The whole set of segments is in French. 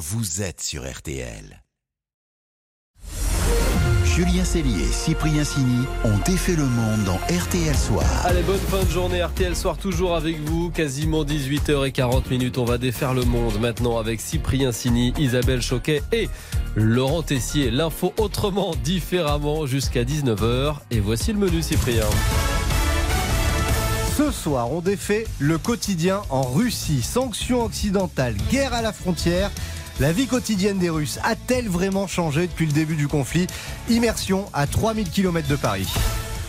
vous êtes sur RTL. Julien Cellier et Cyprien Sini ont défait le monde dans RTL Soir. Allez, bonne fin de journée. RTL Soir toujours avec vous. Quasiment 18h40 minutes. On va défaire le monde maintenant avec Cyprien Sini, Isabelle Choquet et Laurent Tessier. L'info autrement, différemment jusqu'à 19h. Et voici le menu, Cyprien. Ce soir, on défait le quotidien en Russie. Sanctions occidentales, guerre à la frontière. La vie quotidienne des Russes a-t-elle vraiment changé depuis le début du conflit? Immersion à 3000 km de Paris.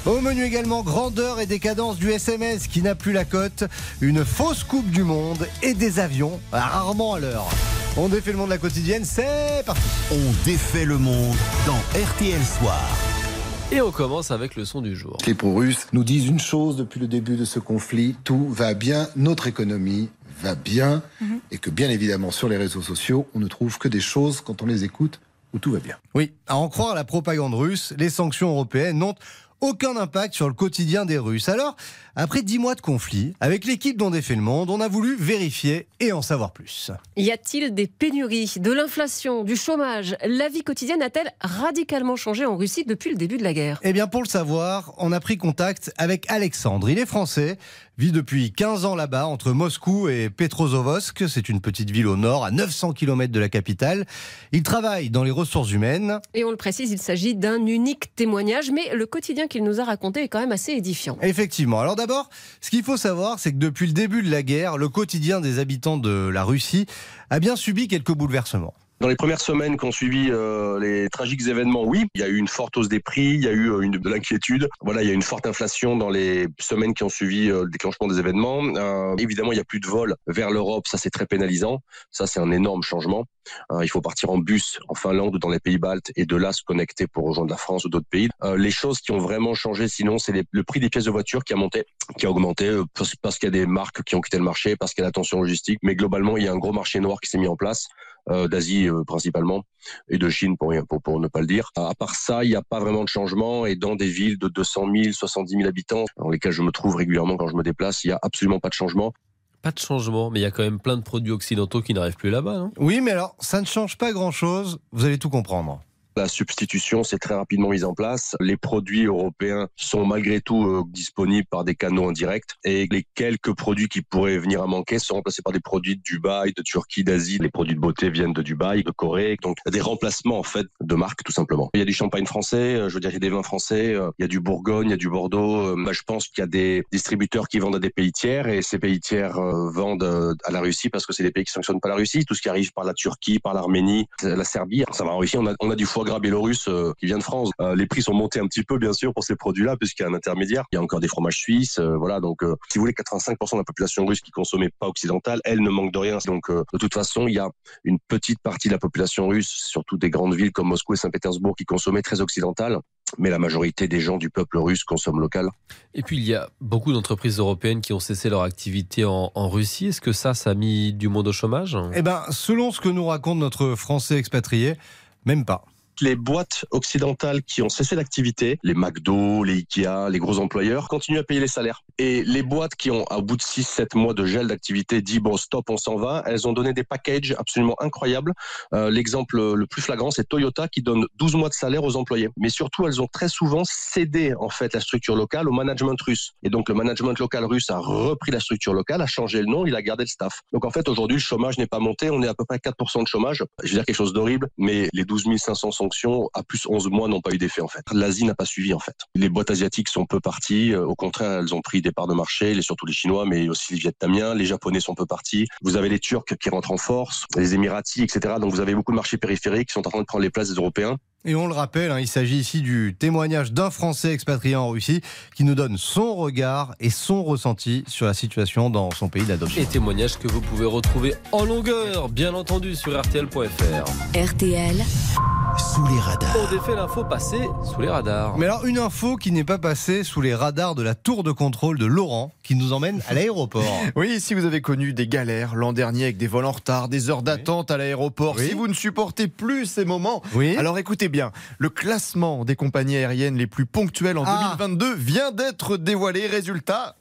Au menu également, grandeur et décadence du SMS qui n'a plus la cote, une fausse Coupe du Monde et des avions rarement à l'heure. On défait le monde de la quotidienne, c'est parti On défait le monde dans RTL Soir. Et on commence avec le son du jour. Les pro-russes nous disent une chose depuis le début de ce conflit, tout va bien, notre économie va bien, et que bien évidemment sur les réseaux sociaux, on ne trouve que des choses quand on les écoute où tout va bien. Oui, à en croire la propagande russe, les sanctions européennes n'ont aucun impact sur le quotidien des Russes. Alors, après dix mois de conflit, avec l'équipe dont défait le monde, on a voulu vérifier et en savoir plus. Y a-t-il des pénuries, de l'inflation, du chômage? La vie quotidienne a-t-elle radicalement changé en Russie depuis le début de la guerre? Eh bien, pour le savoir, on a pris contact avec Alexandre. Il est français, vit depuis 15 ans là-bas, entre Moscou et Petrozovosk. C'est une petite ville au nord, à 900 km de la capitale. Il travaille dans les ressources humaines. Et on le précise, il s'agit d'un unique témoignage, mais le quotidien qu'il nous a raconté est quand même assez édifiant. Effectivement. Alors d'abord, ce qu'il faut savoir, c'est que depuis le début de la guerre, le quotidien des habitants de la Russie a bien subi quelques bouleversements. Dans les premières semaines qui ont suivi euh, les tragiques événements, oui, il y a eu une forte hausse des prix, il y a eu euh, une, de l'inquiétude. Voilà, il y a eu une forte inflation dans les semaines qui ont suivi euh, le déclenchement des événements. Euh, évidemment, il n'y a plus de vols vers l'Europe, ça c'est très pénalisant. Ça c'est un énorme changement. Euh, il faut partir en bus en Finlande ou dans les pays baltes et de là se connecter pour rejoindre la France ou d'autres pays. Euh, les choses qui ont vraiment changé, sinon, c'est le prix des pièces de voiture qui a monté, qui a augmenté parce, parce qu'il y a des marques qui ont quitté le marché, parce qu'il y a la tension logistique. Mais globalement, il y a un gros marché noir qui s'est mis en place d'Asie euh, principalement et de Chine pour, rien- pour, pour ne pas le dire. À part ça, il n'y a pas vraiment de changement et dans des villes de 200 000, 70 000 habitants dans lesquelles je me trouve régulièrement quand je me déplace, il n'y a absolument pas de changement. Pas de changement, mais il y a quand même plein de produits occidentaux qui n'arrivent plus là-bas, non? Oui, mais alors, ça ne change pas grand-chose. Vous allez tout comprendre. La substitution s'est très rapidement mise en place. Les produits européens sont malgré tout euh, disponibles par des canaux indirects et les quelques produits qui pourraient venir à manquer sont remplacés par des produits de Dubaï, de Turquie, d'Asie. Les produits de beauté viennent de Dubaï, de Corée. Donc des remplacements en fait de marques tout simplement. Il y a du champagne français, euh, je veux dire il y a des vins français, euh, il y a du Bourgogne, il y a du Bordeaux. Je pense qu'il y a des distributeurs qui vendent à des pays tiers et ces pays tiers vendent à la Russie parce que c'est des pays qui sanctionnent pas la Russie. Tout ce qui arrive par la Turquie, par l'Arménie, la Serbie, ça va en Russie. On a, on a du foie gras biélorusse euh, qui vient de France. Euh, les prix sont montés un petit peu, bien sûr, pour ces produits-là, puisqu'il y a un intermédiaire. Il y a encore des fromages suisses. euh, voilà, donc, euh, si vous voulez, 85% de la population russe qui consommait pas occidentale, elle ne manque de rien. Donc, euh, de toute façon, il y a une petite partie de la population russe, surtout des grandes villes comme Moscou et Saint-Pétersbourg, qui consommait très occidentale. Mais la majorité des gens du peuple russe consomment local. Et puis il y a beaucoup d'entreprises européennes qui ont cessé leur activité en, en Russie. Est-ce que ça, ça a mis du monde au chômage? Eh ben, selon ce que nous raconte notre Français expatrié, même pas. Les boîtes occidentales qui ont cessé d'activité, les McDo, les Ikea, les gros employeurs, continuent à payer les salaires. Et les boîtes qui ont, au bout de 6-7 mois de gel d'activité, dit bon, stop, on s'en va, elles ont donné des packages absolument incroyables. Euh, L'exemple le plus flagrant, c'est Toyota qui donne 12 mois de salaire aux employés. Mais surtout, elles ont très souvent cédé, en fait, la structure locale au management russe. Et donc, le management local russe a repris la structure locale, a changé le nom, il a gardé le staff. Donc, en fait, aujourd'hui, le chômage n'est pas monté, on est à peu près 4% de chômage. Je veux dire quelque chose d'horrible, mais les 12 500 sanctions à plus 11 mois n'ont pas eu d'effet, en fait. L'Asie n'a pas suivi, en fait. Les boîtes asiatiques sont peu parties. Euh, Au contraire, elles ont pris des parts de marché, les, surtout les Chinois, mais aussi les Vietnamiens. Les Japonais sont peu partis. Vous avez les Turcs qui rentrent en force, les Émiratis, etc. Donc, vous avez beaucoup de marchés périphériques qui sont en train de prendre les places des Européens. Et on le rappelle, hein, il s'agit ici du témoignage d'un Français expatrié en Russie qui nous donne son regard et son ressenti sur la situation dans son pays d'adoption. Et témoignages que vous pouvez retrouver en longueur, bien entendu, sur RTL.fr. RTL, Sous les radars. On défait l'info passée sous les radars. Mais alors, une info qui n'est pas passée sous les radars de la tour de contrôle de Laurent qui nous emmène à l'aéroport. Oui, si vous avez connu des galères l'an dernier avec des vols en retard, des heures d'attente à l'aéroport, Oui. si vous ne supportez plus ces moments, Oui. alors écoutez bien, le classement des compagnies aériennes les plus ponctuelles en Ah. 2022 vient d'être dévoilé. Résultat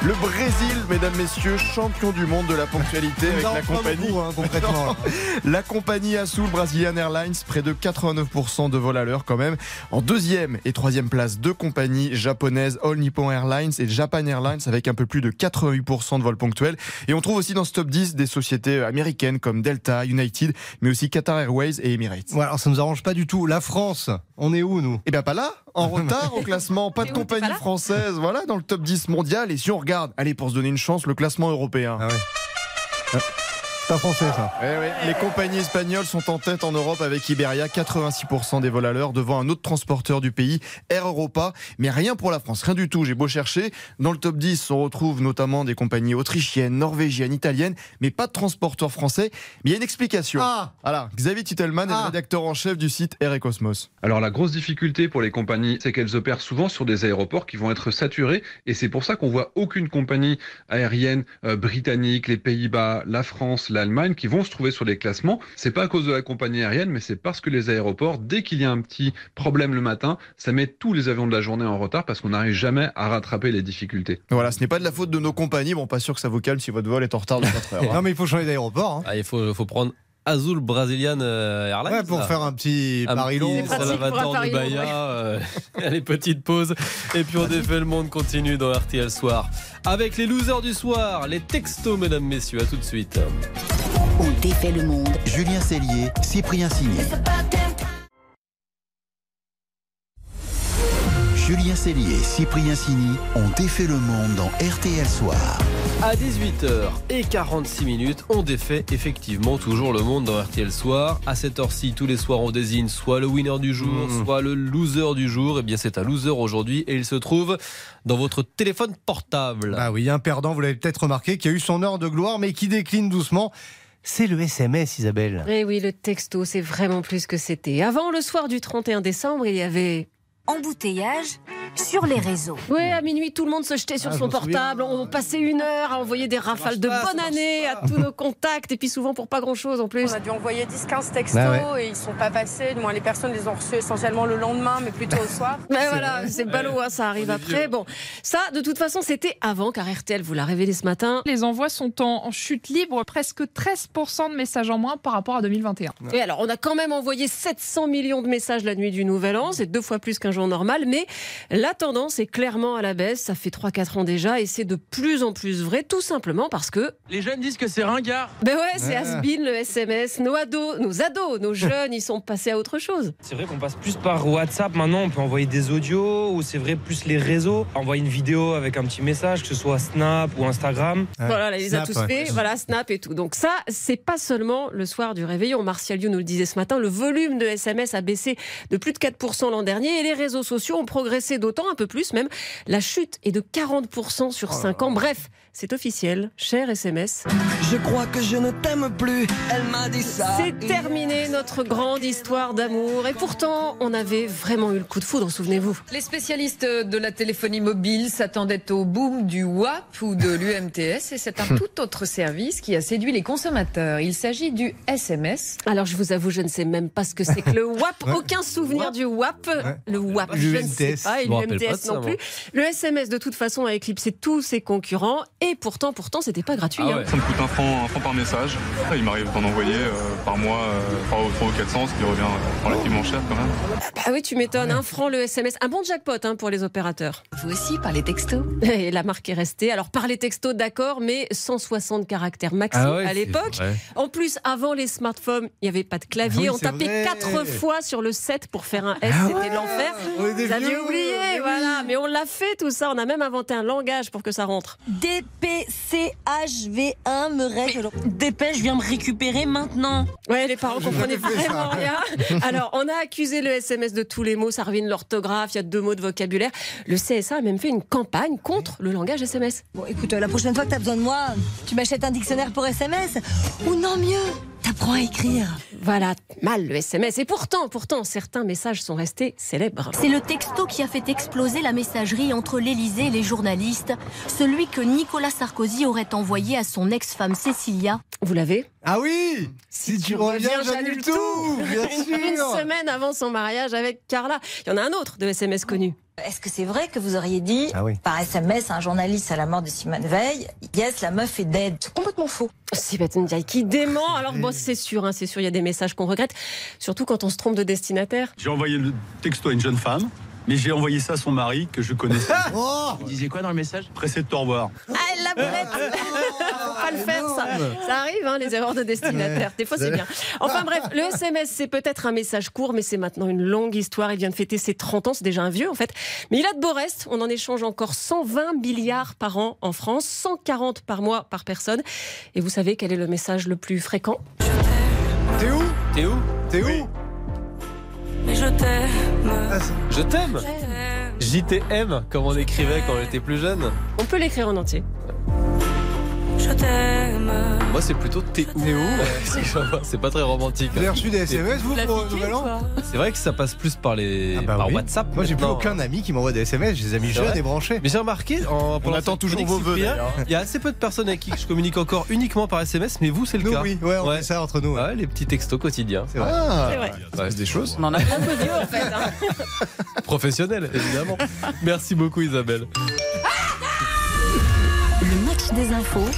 Le Brésil, mesdames, messieurs, champion du monde de la ponctualité avec Non, la compagnie. beaucoup, hein, concrètement. La compagnie Azul Brazilian Airlines, près de 89% de vol à l'heure quand même. En deuxième et troisième place, deux compagnies japonaises, All Nippon Airlines et Japan Airlines, avec un peu plus de 88% de vols ponctuels. Et on trouve aussi dans ce top 10 des sociétés américaines comme Delta, United, mais aussi Qatar Airways et Emirates. Ouais, alors ça nous arrange pas du tout. La France, on est où nous? Eh bien pas là, en retard au classement, pas de compagnie française, voilà, dans le top 10 mondial. Et si on regarde, allez, pour se donner une chance, le classement européen. Ah ouais. Ah, Pas français ça. Eh oui, Les compagnies espagnoles sont en tête en Europe avec Iberia, 86% des vols à l'heure devant un autre transporteur du pays, Air Europa. Mais rien pour la France, rien du tout. J'ai beau chercher. Dans le top 10, on retrouve notamment des compagnies autrichiennes, norvégiennes, italiennes, mais pas de transporteur français. Mais il y a une explication. Ah Voilà, Xavier Titelman est Ah. le rédacteur en chef du site Air et Cosmos. Alors la grosse difficulté pour les compagnies, c'est qu'elles opèrent souvent sur des aéroports qui vont être saturés et c'est pour ça qu'on voit aucune compagnie aérienne euh, britannique, les Pays-Bas, la France, l'Allemagne qui vont se trouver sur les classements. C'est pas à cause de la compagnie aérienne, mais c'est parce que les aéroports, dès qu'il y a un petit problème le matin, ça met tous les avions de la journée en retard parce qu'on n'arrive jamais à rattraper les difficultés. Voilà, ce n'est pas de la faute de nos compagnies. Bon, pas sûr que ça vous calme si votre vol est en retard de 4 heures. hein. Non mais il faut changer d'aéroport. hein. Ah, il faut, faut prendre Azul Brazilian euh, Airlines. Ouais, pour faire un petit Un Paris petit long. C'est pratique pour un Salvador Paris de long, Bahia, euh, les petites pauses. Et puis on défait le monde continue dans RTL Soir. Avec les losers du soir, les textos, mesdames, messieurs. À tout de suite. On défait le monde. Julien Cellier, Cyprien Signé. Julien Cellier et Cyprien Sini ont défait le monde dans RTL Soir. À 18h46 minutes, on défait effectivement toujours le monde dans RTL Soir. À cette heure-ci, tous les soirs, on désigne soit le winner du jour, Mmh. soit le loser du jour. Et bien, c'est un loser aujourd'hui et il se trouve dans votre téléphone portable. Ah oui, un perdant, vous l'avez peut-être remarqué, qui a eu son heure de gloire, mais qui décline doucement. C'est le SMS, Isabelle. Eh oui, le texto, c'est vraiment plus que c'était. Avant, le soir du 31 décembre, il y avait Embouteillage sur les réseaux. Ouais, à minuit, tout le monde se jetait sur Ah, son souviens. portable. On passait une heure à envoyer des rafales de pas, bonne année à tous nos contacts, et puis souvent pour pas grand chose en plus. On a dû envoyer 10-15 textos Ah et ils sont pas passés. Du moins, les personnes les ont reçus essentiellement le lendemain, mais plutôt au soir. Mais voilà, c'est ballot, hein, ça arrive après. vieux. Bon, ça, de toute façon, c'était avant, car RTL vous l'a révélé ce matin. Les envois sont en en chute libre, presque 13% de messages en moins par rapport à 2021. Et alors, on a quand même envoyé 700 millions de messages la nuit du Nouvel An, c'est deux fois plus qu'un jour normal, mais la tendance est clairement à la baisse, ça fait 3-4 ans déjà, et c'est de plus en plus vrai, tout simplement parce que... Les jeunes disent que c'est ringard. Ben ouais, c'est Ah. le SMS, nos ados, nos ados, nos jeunes, ils sont passés à autre chose. C'est vrai qu'on passe plus par WhatsApp maintenant, on peut envoyer des audios, ou c'est vrai plus les réseaux. Envoyer une vidéo avec un petit message, que ce soit Snap ou Instagram. Ouais. Voilà, il les a tous ouais. fait, voilà, Snap et tout. Donc ça, c'est pas seulement le soir du réveillon. Martial You nous le disait ce matin, le volume de SMS a baissé de plus de 4% l'an dernier et les réseaux sociaux ont progressé d'autant, un peu plus même. La chute est de 40% sur 5 ans. Bref, c'est officiel, cher SMS. Je crois que je ne t'aime plus, elle m'a dit ça. C'est terminé notre grande histoire d'amour et pourtant, on avait vraiment eu le coup de foudre, souvenez-vous. Les spécialistes de la téléphonie mobile s'attendaient au boom du WAP ou de l'UMTS et c'est un tout autre service qui a séduit les consommateurs. Il s'agit du SMS. Alors je vous avoue, je ne sais même pas ce que c'est que le WAP. Aucun souvenir du WAP. Le WAP, je ne sais pas. Et Ça, non plus. moi. Le SMS, de toute façon, a éclipsé tous ses concurrents. Et pourtant, pourtant, c'était pas gratuit. Ah hein. Ça me coûte un franc, un franc par message. Il m'arrive d'en envoyer euh, par mois euh, par 3 ou 400, ce qui revient euh, relativement cher quand même. Bah oui, tu m'étonnes. Un franc le SMS. Un bon jackpot hein, pour les opérateurs. Vous aussi par les textos Et la marque est restée. Alors, par les textos, d'accord, mais 160 caractères maxi Ah ouais, à l'époque. En plus, avant les smartphones, il n'y avait pas de clavier. Ah oui, On tapait vrai. quatre fois sur le 7 pour faire un S. Ah C'était l'enfer. Vous aviez oublié, mais voilà. oui. Mais on l'a fait tout ça. On a même inventé un langage pour que ça rentre. DPCHV1 me règle. Dépêche, viens me récupérer maintenant. Ouais, les parents comprenaient vraiment rien. Alors, on a accusé le SMS de tous les mots, ça ruine l'orthographe, il y a deux mots de vocabulaire. Le CSA a même fait une campagne contre le langage SMS. Bon, écoute, euh, la prochaine fois que t'as besoin de moi, tu m'achètes un dictionnaire pour SMS. Ou non, mieux, t'apprends à écrire. Voilà, mal le SMS. Et pourtant, pourtant, certains messages sont restés célèbres. C'est le texto qui a fait exploser la messagerie entre l'Élysée et les journalistes. Celui que Nicolas Sarkozy aurait envoyé à son ex-femme Cécilia. Vous l'avez? Ah oui Si tu reviens, j'annule tout Bien Une sûr semaine avant son mariage avec Carla. Il y en a un autre de SMS connu. Est-ce que c'est vrai que vous auriez dit Ah oui. par SMS à un journaliste à la mort de Simone Veil, yes, la meuf est dead C'est complètement faux. Sibeth Ndiaye qui dément. Alors bon, c'est sûr, hein, c'est sûr, il y a des messages qu'on regrette, surtout quand on se trompe de destinataire. J'ai envoyé le texto à une jeune femme, mais j'ai envoyé ça à son mari que je connaissais. Oh Vous disiez quoi dans le message? Pressé de te revoir. Ah, elle la boulette Faut pas le faire, ça. Ça arrive, hein, les erreurs de destinataire. Des fois, c'est bien. Enfin bref, le SMS, c'est peut-être un message court, mais c'est maintenant une longue histoire. Il vient de fêter ses 30 ans, c'est déjà un vieux, en fait. Mais il a de beaux restes. On en échange encore 120 milliards par an en France, 140 par mois par personne. Et vous savez quel est le message le plus fréquent? T'es où? T'es où? T'es où? Mais je t'aime. Je t'aime JTM, comme on écrivait quand on était plus jeune. On peut l'écrire en entier. Je t'aime. Moi, c'est plutôt t'es où C'est- C'est pas très romantique. Vous avez reçu des SMS, vous, pour le piqué, nouvel an. C'est vrai que ça passe plus par les Ah bah par oui. WhatsApp. Moi, j'ai plus aucun ami qui m'envoie des SMS. Je les ai mis C'est jeunes et branchés. Mais j'ai remarqué, en, pendant attend toujours vos vœux, d'ailleurs. Il y a assez peu de personnes avec qui je communique encore uniquement par SMS, mais vous, c'est le Nous, cas. oui, ouais, on fait ça entre nous. ouais. Ouais, les petits textos quotidiens. C'est vrai. Ah, C'est vrai. Des choses. On en a un peu vieux, en fait. hein. Professionnel, évidemment. Merci beaucoup, Isabelle. Infos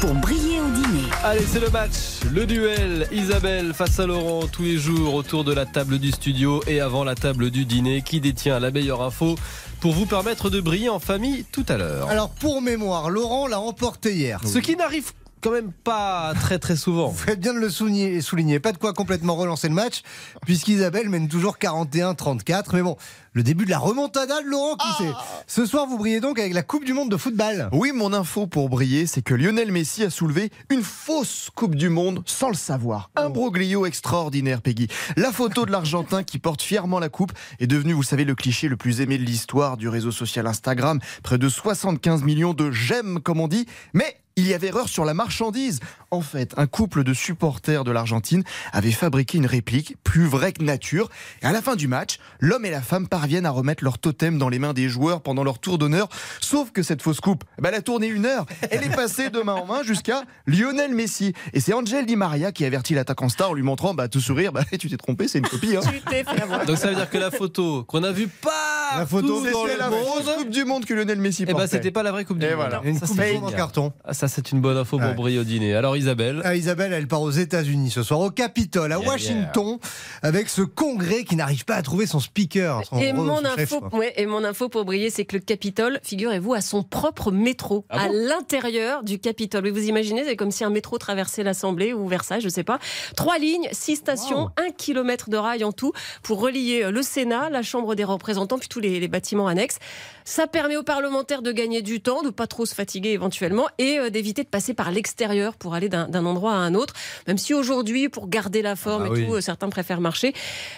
pour briller au dîner. Allez, c'est le match, le duel. Isabelle face à Laurent tous les jours autour de la table du studio et avant la table du dîner. Qui détient la meilleure info pour vous permettre de briller en famille tout à l'heure? Alors, pour mémoire, Laurent l'a emporté hier. Ce qui n'arrive quand même pas très très souvent. Vous faites bien de le souligner, souligner. Pas de quoi complètement relancer le match, puisqu'Isabelle mène toujours 41-34. Mais bon, le début de la remontada de Laurent, qui sait? Ce soir, vous brillez donc avec la Coupe du Monde de football. Oui, mon info pour briller, c'est que Lionel Messi a soulevé une fausse Coupe du Monde sans le savoir. Un broglio extraordinaire, Peggy. La photo de l'Argentin qui porte fièrement la coupe est devenue, vous savez, le cliché le plus aimé de l'histoire du réseau social Instagram. Près de 75 millions de j'aime, comme on dit. Mais il y avait erreur sur la marchandise. En fait, un couple de supporters de l'Argentine avait fabriqué une réplique plus vraie que nature. Et à la fin du match, l'homme et la femme parviennent à remettre leur totem dans les mains des joueurs pendant leur tour d'honneur. Sauf que cette fausse coupe, bah, elle a tourné une heure. Elle est passée de main en main jusqu'à Lionel Messi. Et c'est Angel Di Maria qui avertit l'attaquant star en lui montrant, bah, tout sourire, bah, tu t'es trompé, c'est une copie. Hein. Tu t'es fait avoir. Donc ça veut dire que la photo qu'on a vue pas La photo, C'était la fausse Coupe du Monde que Lionel Messi eh ben portait. c'était pas la vraie coupe du Et monde. voilà. Une Ça, Coupe c'est du Monde en carton. Ah, ça c'est une bonne info pour Ouais. briller au dîner. Alors Isabelle, Ah, Isabelle, elle part aux États-Unis ce soir, au Capitole, à Yeah, Washington, avec ce congrès qui n'arrive pas à trouver son speaker. son Et gros- mon, son info, ouais, et mon info pour briller, c'est que le Capitole, figurez-vous, a son propre métro Ah à bon l'intérieur du Capitole. Oui, vous imaginez, c'est comme si un métro traversait l'Assemblée ou Versailles, je sais pas. Trois lignes, six stations, un kilomètre de rail en tout pour relier le Sénat, la Chambre des représentants, puis tous les, les bâtiments annexes. Ça permet aux parlementaires de gagner du temps, de pas trop se fatiguer éventuellement et euh, d'éviter de passer par l'extérieur pour aller d'un endroit à un autre. Même si aujourd'hui, pour garder la forme Ah et oui. tout, euh, certains préfèrent marcher.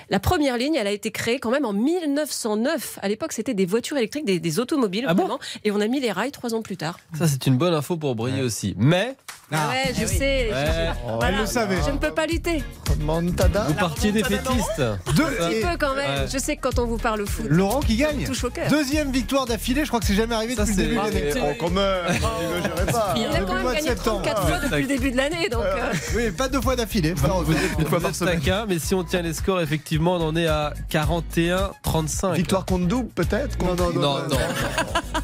La première ligne, elle a été créée quand même en 1909. À l'époque, c'était des voitures électriques, des, des automobiles, Ah bon et on a mis les rails trois ans plus tard. ça c'est une bonne info pour briller aussi. Mais Ah, ouais, je sais. je- Ouais. voilà. Elle le savait. Je ne peux pas lutter. Montada. vous partiez des fétistes. Deux- Un et peu quand même. Ouais. Je sais que quand on vous parle foot, Laurent qui gagne. touche au cœur. Deuxième victoire d'affilée, je crois que c'est jamais arrivé Ça, depuis le début de l'année. Oh, quand même, n'exagérez pas. Il a quand même gagné septembre. 34 fois depuis le début de l'année. Donc, euh, Oui, pas deux fois d'affilée. Vous êtes, Une fois vous par êtes semaine. taquin, mais si on tient les scores, effectivement, on en est à 41-35. Victoire contre double, peut-être Non, non, Non,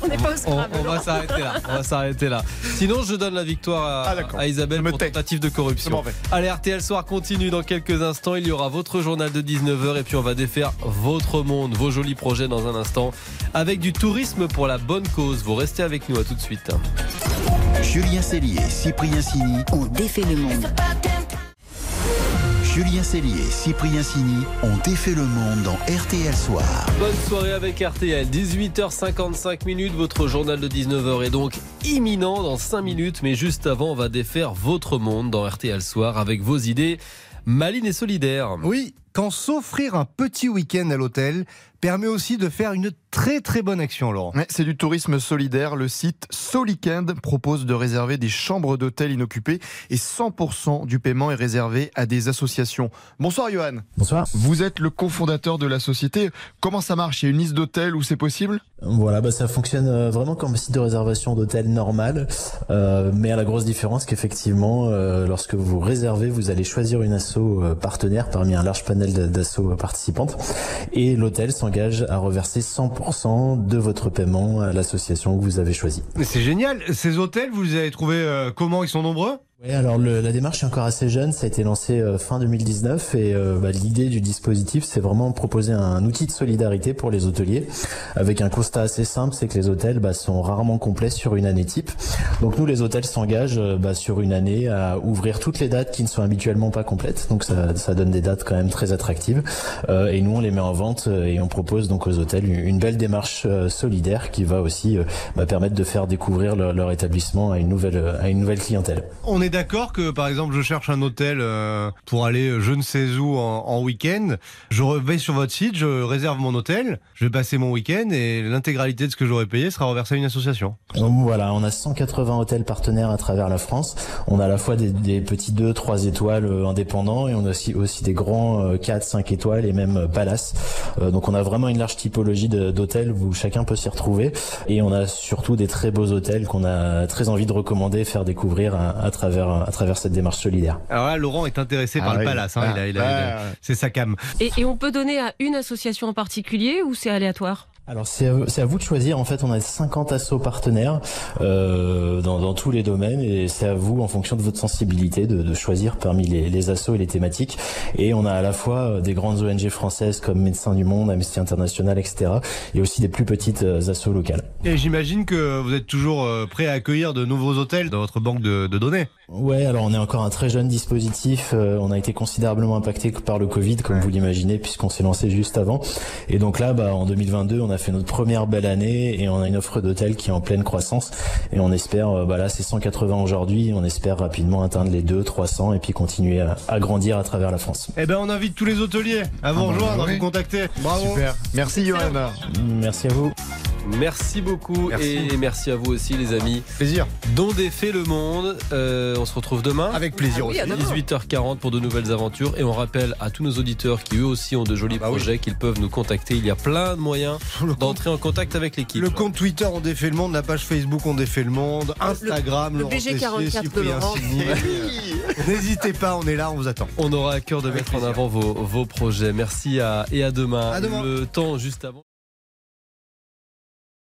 on n'est pas au On, va s'arrêter là. On va s'arrêter là. Sinon, je donne la victoire à, Ah. À Isabelle pour tentative de corruption. Allez, RTL Soir continue dans quelques instants. Il y aura votre journal de 19h et puis on va défaire votre monde, vos jolis projets dans un instant avec du tourisme pour la bonne cause. Vous restez avec nous à tout de suite. Julien Cellier, Cyprien Sini. On défait le monde. Julien Cellier, Cyprien Sini ont défait le monde dans RTL Soir. Bonne soirée avec RTL. 18h55 minutes. Votre journal de 19h est donc imminent dans 5 minutes. Mais juste avant, on va défaire votre monde dans RTL Soir avec vos idées malines et solidaires. Oui, quand s'offrir un petit week-end à l'hôtel permet aussi de faire une très très bonne action, Laurent. Ouais, c'est du tourisme solidaire. Le site Solikend propose de réserver des chambres d'hôtel inoccupées et 100% du paiement est réservé à des associations. Bonsoir Johan. Bonsoir. Vous êtes le cofondateur de la société. Comment ça marche? Il y a une liste d'hôtels où c'est possible? Voilà, bah ça fonctionne euh, vraiment comme un site de réservation d'hôtel normal, euh, mais à la grosse différence qu'effectivement, euh, lorsque vous réservez, vous allez choisir une asso partenaire parmi un large panel d'a- d'asso participantes, et l'hôtel s'engage s'engage à reverser 100% de votre paiement à l'association que vous avez choisie. C'est génial. Ces hôtels, vous les avez trouvés euh, comment? Ils sont nombreux? Oui, alors le, la démarche est encore assez jeune, ça a été lancé euh, fin 2019 et euh, bah, l'idée du dispositif c'est vraiment proposer un, outil de solidarité pour les hôteliers avec un constat assez simple, c'est que les hôtels bah, sont rarement complets sur une année type. Donc nous les hôtels s'engagent euh, bah, sur une année à ouvrir toutes les dates qui ne sont habituellement pas complètes, donc ça, ça donne des dates quand même très attractives et nous on les met en vente et on propose donc aux hôtels une, belle démarche solidaire qui va aussi bah, permettre de faire découvrir leur, établissement à une nouvelle à une nouvelle clientèle. D'accord que, par exemple, je cherche un hôtel euh, pour aller euh, je ne sais où en, en week-end. Je vais sur votre site, je réserve mon hôtel, je vais passer mon week-end et l'intégralité de ce que j'aurais payé sera reversé à une association. Donc voilà, on a 180 hôtels partenaires à travers la France. On a à la fois des, petits 2, 3 étoiles euh, indépendants et on a aussi, des grands euh, 4, 5 étoiles et même palaces. Donc on a vraiment une large typologie d'hôtels où chacun peut s'y retrouver et on a surtout des très beaux hôtels qu'on a très envie de recommander, faire découvrir à, à travers à travers cette démarche solidaire. Alors là, Laurent est intéressé ah par oui. le palace. Hein, ah, il a, il a, ah, il a, c'est sa cam. Et, et on peut donner à une association en particulier ou c'est aléatoire? Alors c'est à, à, vous de choisir. En fait, on a 50 assos partenaires euh, dans, dans, tous les domaines et c'est à vous, en fonction de votre sensibilité, de, de choisir parmi les, les, assos et les thématiques. Et on a à la fois des grandes ONG françaises comme Médecins du Monde, Amnesty International, etc. Et aussi des plus petites assos locales. Et j'imagine que vous êtes toujours prêt à accueillir de nouveaux hôtels dans votre banque de, de données. Ouais, alors on est encore un très jeune dispositif. Euh, on a été considérablement impacté par le Covid, comme ouais. vous l'imaginez, puisqu'on s'est lancé juste avant. Et donc là, bah, en 2022, on a fait notre première belle année et on a une offre d'hôtel qui est en pleine croissance. Et on espère, euh, bah là, c'est 180 aujourd'hui. On espère rapidement atteindre les 2, 300 et puis continuer à, à, grandir à travers la France. Eh ben, on invite tous les hôteliers à vous ah rejoindre, à vous contacter. Bravo. Super. Merci, Johan. Merci à vous. Merci beaucoup merci. et merci à vous aussi les amis. Plaisir. Dont défait le monde. Euh, on se retrouve demain. Avec plaisir ah oui, aussi. 18h40 pour de nouvelles aventures. Et on rappelle à tous nos auditeurs qui eux aussi ont de jolis ah bah projets oui. qu'ils peuvent nous contacter. Il y a plein de moyens d'entrer en contact avec l'équipe. Le compte Twitter On défait le monde, la page Facebook On défait le monde, Instagram, le, le BG44 de Laurent. N'hésitez pas, on est là, on vous attend. On aura à cœur de avec mettre plaisir. en avant vos, vos, projets. Merci à, et à demain. à demain. Le temps juste avant.